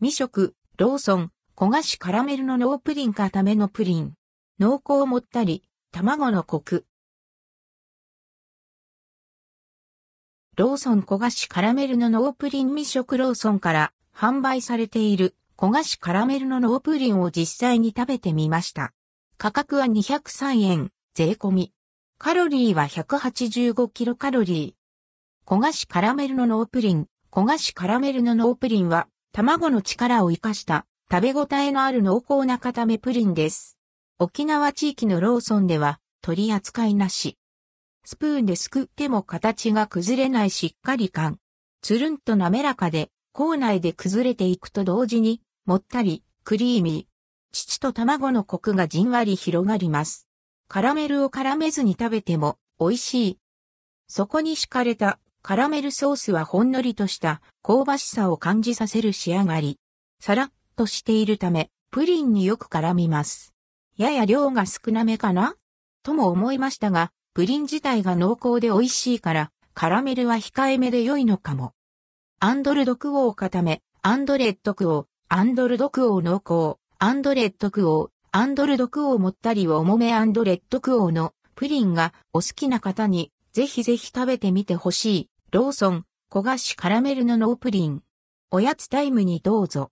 実食、ローソン、焦がしカラメルの濃プリン固めのプリン。濃厚もったり、卵のコク。ローソン焦がしカラメルの濃プリン実食ローソンから販売されている焦がしカラメルの濃プリンを実際に食べてみました。価格は203円、税込み。カロリーは185キロカロリー。焦がしカラメルのノープリン、焦がしカラメルのノープリンは卵の力を活かした食べ応えのある濃厚な固めプリンです。沖縄地域のローソンでは取り扱いなし。スプーンですくっても形が崩れないしっかり感。つるんと滑らかで、口内で崩れていくと同時に、もったり、クリーミー。乳と卵のコクがじんわり広がります。カラメルを絡めずに食べても美味しい。そこに敷かれたカラメルソースはほんのりとした香ばしさを感じさせる仕上がり。さらっとしているため、プリンによく絡みます。やや量が少なめかな？とも思いましたが、プリン自体が濃厚で美味しいから、カラメルは控えめで良いのかも。 and ldquo 固め、 and rdquo、and ldquo 濃厚、 and rdquo、and ldquo もったりを重め and rdquo のプリンがお好きな方にぜひぜひ食べてみてほしい。ローソン、焦がしカラメルのノープリン。おやつタイムにどうぞ。